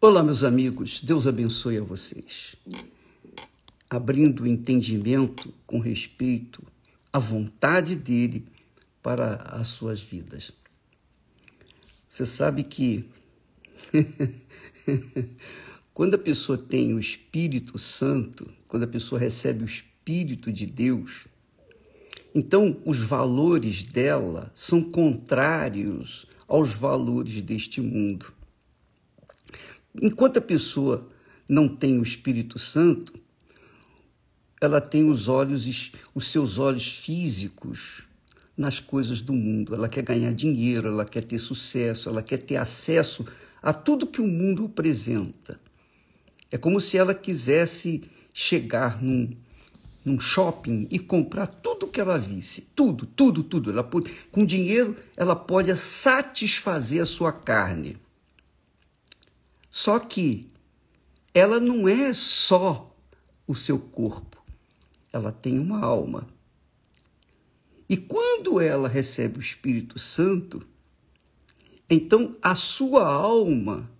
Olá, meus amigos, Deus abençoe a vocês. Abrindo o entendimento com respeito à vontade dele para as suas vidas. Você sabe que quando a pessoa tem o Espírito Santo, quando a pessoa recebe o Espírito de Deus, então os valores dela são contrários aos valores deste mundo. Enquanto a pessoa não tem o Espírito Santo, ela tem os olhos, os seus olhos físicos nas coisas do mundo. Ela quer ganhar dinheiro, ela quer ter sucesso, ela quer ter acesso a tudo que o mundo apresenta. É como se ela quisesse chegar num, num shopping e comprar tudo que ela visse, tudo, tudo, tudo. Ela pode, com dinheiro, ela pode satisfazer a sua carne. Só que ela não é só o seu corpo, ela tem uma alma. E quando ela recebe o Espírito Santo, então a sua alma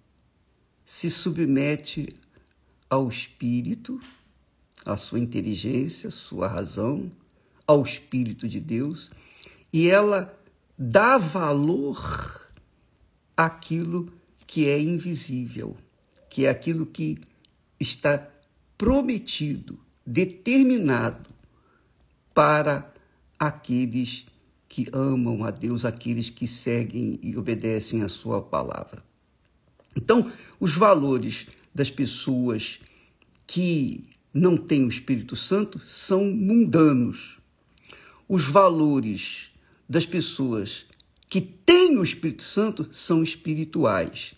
se submete ao Espírito, à sua inteligência, à sua razão, ao Espírito de Deus, e ela dá valor àquilo que é invisível, que é aquilo que está prometido, determinado para aqueles que amam a Deus, aqueles que seguem e obedecem a sua palavra. Então, os valores das pessoas que não têm o Espírito Santo são mundanos. Os valores das pessoas que têm o Espírito Santo são espirituais.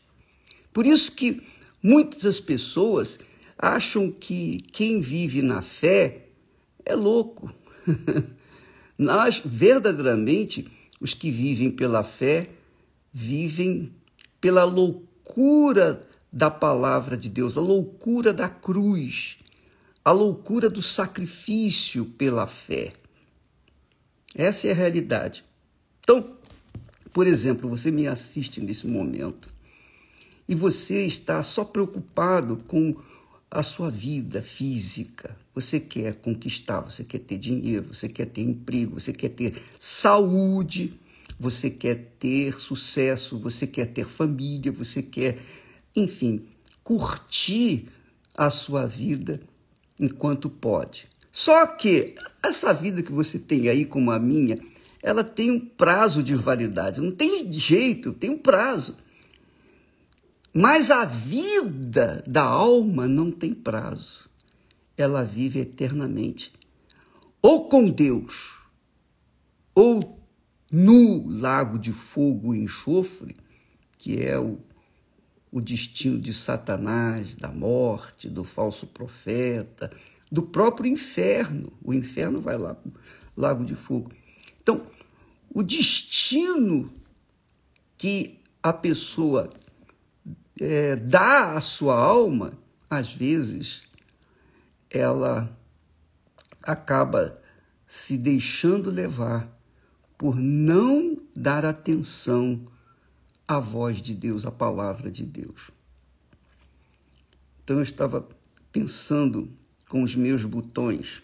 Por isso que muitas pessoas acham que quem vive na fé é louco. Nós, verdadeiramente, os que vivem pela fé, vivem pela loucura da palavra de Deus, a loucura da cruz, a loucura do sacrifício pela fé. Essa é a realidade. Então, por exemplo, você me assiste nesse momento e você está só preocupado com a sua vida física. Você quer conquistar, você quer ter dinheiro, você quer ter emprego, você quer ter saúde, você quer ter sucesso, você quer ter família, você quer, enfim, curtir a sua vida enquanto pode. Só que essa vida que você tem aí, como a minha, ela tem um prazo de validade. Não tem jeito, tem um prazo. Mas a vida da alma não tem prazo. Ela vive eternamente. Ou com Deus, ou no lago de fogo e enxofre, que é o, o destino de Satanás, da morte, do falso profeta, do próprio inferno. O inferno vai lá para o lago de fogo. Então, o destino que a pessoa é, dá à sua alma, às vezes, ela acaba se deixando levar por não dar atenção à voz de Deus, à palavra de Deus. Então eu estava pensando com os meus botões.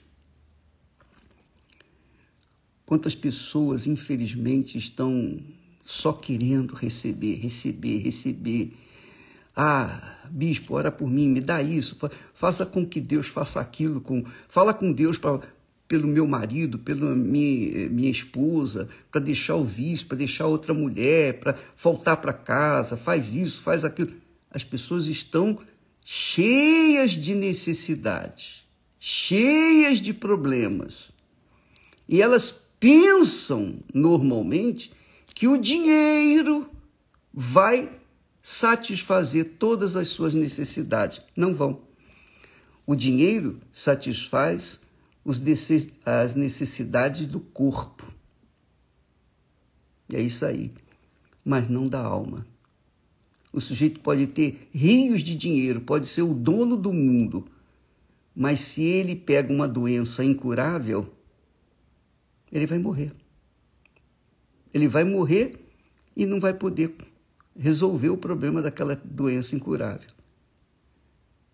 Quantas pessoas, infelizmente, estão só querendo receber, receber, receber ah, bispo, ora por mim, me dá isso, faça com que Deus faça aquilo, com, fala com Deus pra, pelo meu marido, pela minha, minha esposa, para deixar o vício, para deixar outra mulher, para voltar para casa, faz isso, faz aquilo. As pessoas estão cheias de necessidades, cheias de problemas. E elas pensam normalmente que o dinheiro vai satisfazer todas as suas necessidades. Não vão. O dinheiro satisfaz as necessidades do corpo. É isso aí. Mas não da alma. O sujeito pode ter rios de dinheiro, pode ser o dono do mundo, mas se ele pega uma doença incurável, ele vai morrer. Ele vai morrer e não vai poder resolver o problema daquela doença incurável.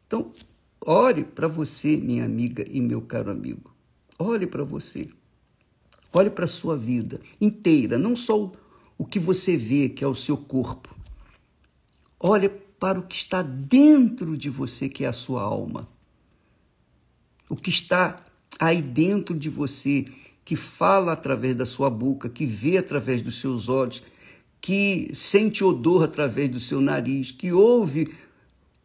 Então, ore para você, minha amiga e meu caro amigo. Olhe para você. Olhe para a sua vida inteira, não só o que você vê, que é o seu corpo. Olhe para o que está dentro de você, que é a sua alma. O que está aí dentro de você, que fala através da sua boca, que vê através dos seus olhos, que sente odor através do seu nariz, que ouve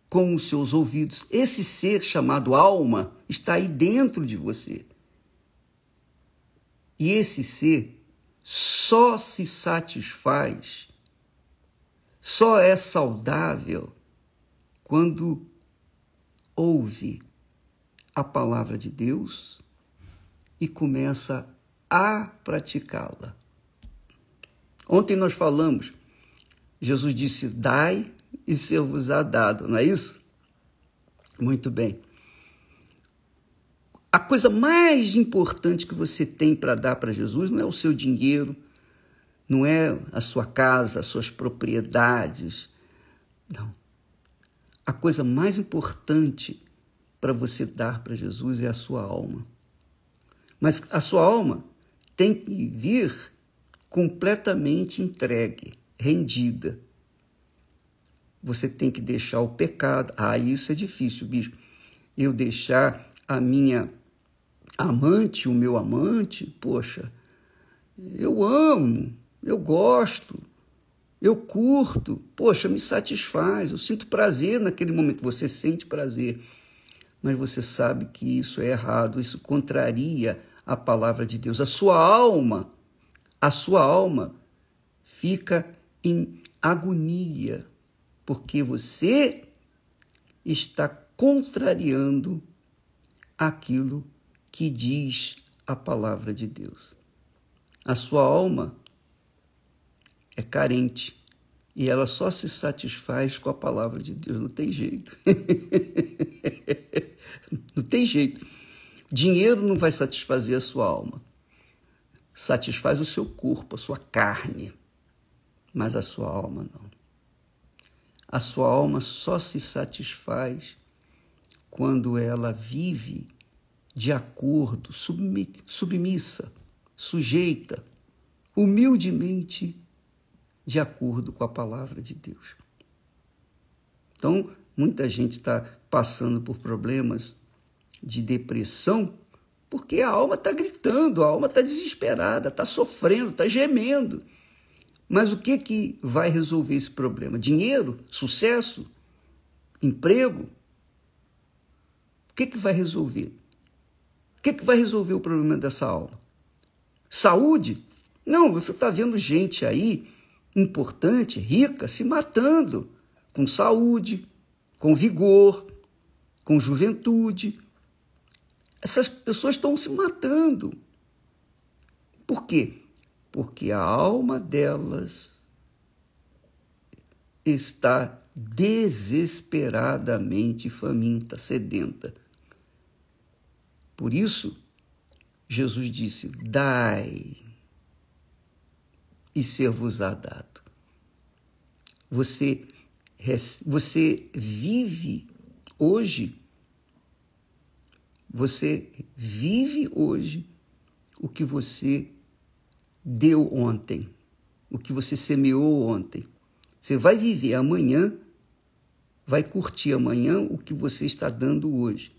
com os seus ouvidos. Esse ser chamado alma está aí dentro de você. E esse ser só se satisfaz, só é saudável quando ouve a palavra de Deus e começa a praticá-la. Ontem nós falamos, Jesus disse: Dai e ser-vos-á dado, não é isso? Muito bem. A coisa mais importante que você tem para dar para Jesus não é o seu dinheiro, não é a sua casa, as suas propriedades. Não. A coisa mais importante para você dar para Jesus é a sua alma. Mas a sua alma tem que vir completamente entregue, rendida. Você tem que deixar o pecado. Ah, isso é difícil, bispo. Eu deixar a minha amante, o meu amante, poxa, eu amo, eu gosto, eu curto, poxa, me satisfaz, eu sinto prazer naquele momento. Você sente prazer, mas você sabe que isso é errado, isso contraria a palavra de Deus. A sua alma, a sua alma fica em agonia, porque você está contrariando aquilo que diz a palavra de Deus. A sua alma é carente e ela só se satisfaz com a palavra de Deus, não tem jeito. não tem jeito. Dinheiro não vai satisfazer a sua alma. Satisfaz o seu corpo, a sua carne, mas a sua alma não. A sua alma só se satisfaz quando ela vive de acordo, submissa, sujeita, humildemente de acordo com a palavra de Deus. Então, muita gente está passando por problemas de depressão porque a alma está gritando, a alma está desesperada, está sofrendo, está gemendo. Mas o que, que vai resolver esse problema? Dinheiro? Sucesso? Emprego? O que, que vai resolver? O que, que vai resolver o problema dessa alma? Saúde? Não, você está vendo gente aí importante, rica, se matando com saúde, com vigor, com juventude. Essas pessoas estão se matando. Por quê? Porque a alma delas está desesperadamente faminta, sedenta. Por isso, Jesus disse: Dai e ser-vos-á dado. Você, você vive hoje, você vive hoje o que você deu ontem, o que você semeou ontem. Você vai viver amanhã, vai curtir amanhã o que você está dando hoje.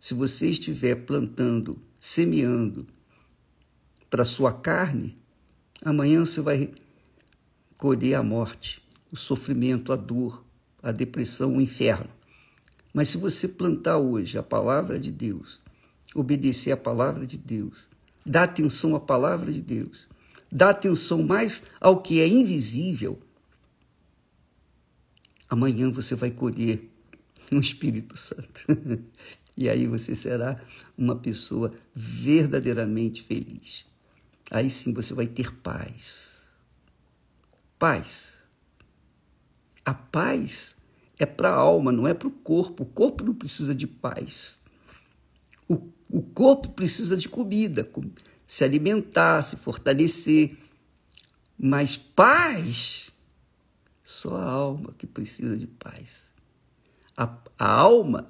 Se você estiver plantando, semeando para sua carne, Amanhã você vai colher a morte, o sofrimento, a dor, a depressão, o inferno. Mas se você plantar hoje a palavra de Deus, obedecer a palavra de Deus, dar atenção à palavra de Deus, dar atenção mais ao que é invisível, amanhã você vai colher um Espírito Santo. e aí você será uma pessoa verdadeiramente feliz aí sim você vai ter paz. Paz. A paz é para a alma, não é para o corpo. O corpo não precisa de paz. O, o corpo precisa de comida, se alimentar, se fortalecer. Mas paz, só a alma que precisa de paz. A, a alma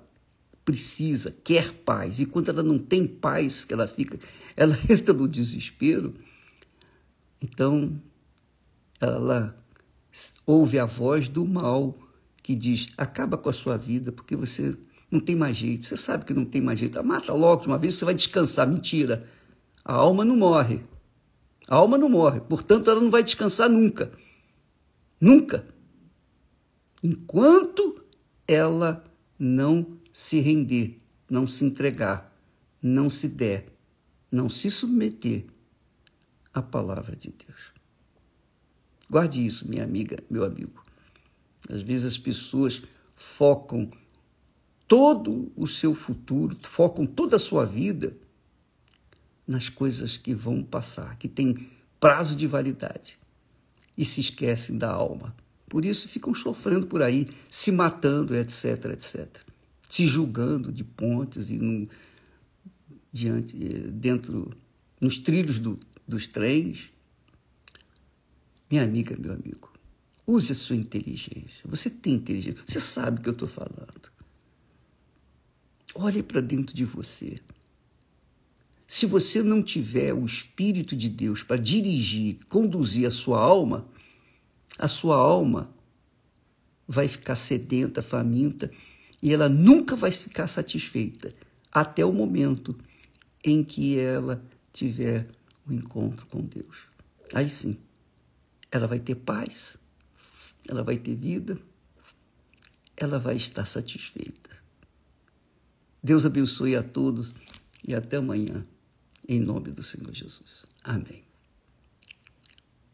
precisa, quer paz. E quando ela não tem paz, que ela fica, ela entra no desespero, então ela ouve a voz do mal que diz: acaba com a sua vida, porque você não tem mais jeito. Você sabe que não tem mais jeito. Mata logo de uma vez, você vai descansar. Mentira. A alma não morre. A alma não morre. Portanto, ela não vai descansar nunca. Nunca. Enquanto ela não se render, não se entregar, não se der, não se submeter à palavra de Deus. Guarde isso, minha amiga, meu amigo. Às vezes as pessoas focam todo o seu futuro, focam toda a sua vida nas coisas que vão passar, que têm prazo de validade e se esquecem da alma. Por isso ficam sofrendo por aí, se matando, etc, etc. Se julgando de pontes e no, diante, dentro, nos trilhos do, dos trens. Minha amiga, meu amigo, use a sua inteligência. Você tem inteligência, você sabe o que eu estou falando. Olhe para dentro de você. Se você não tiver o Espírito de Deus para dirigir, conduzir a sua alma, a sua alma vai ficar sedenta, faminta, e ela nunca vai ficar satisfeita até o momento em que ela tiver o um encontro com Deus. Aí sim, ela vai ter paz, ela vai ter vida, ela vai estar satisfeita. Deus abençoe a todos e até amanhã, em nome do Senhor Jesus. Amém.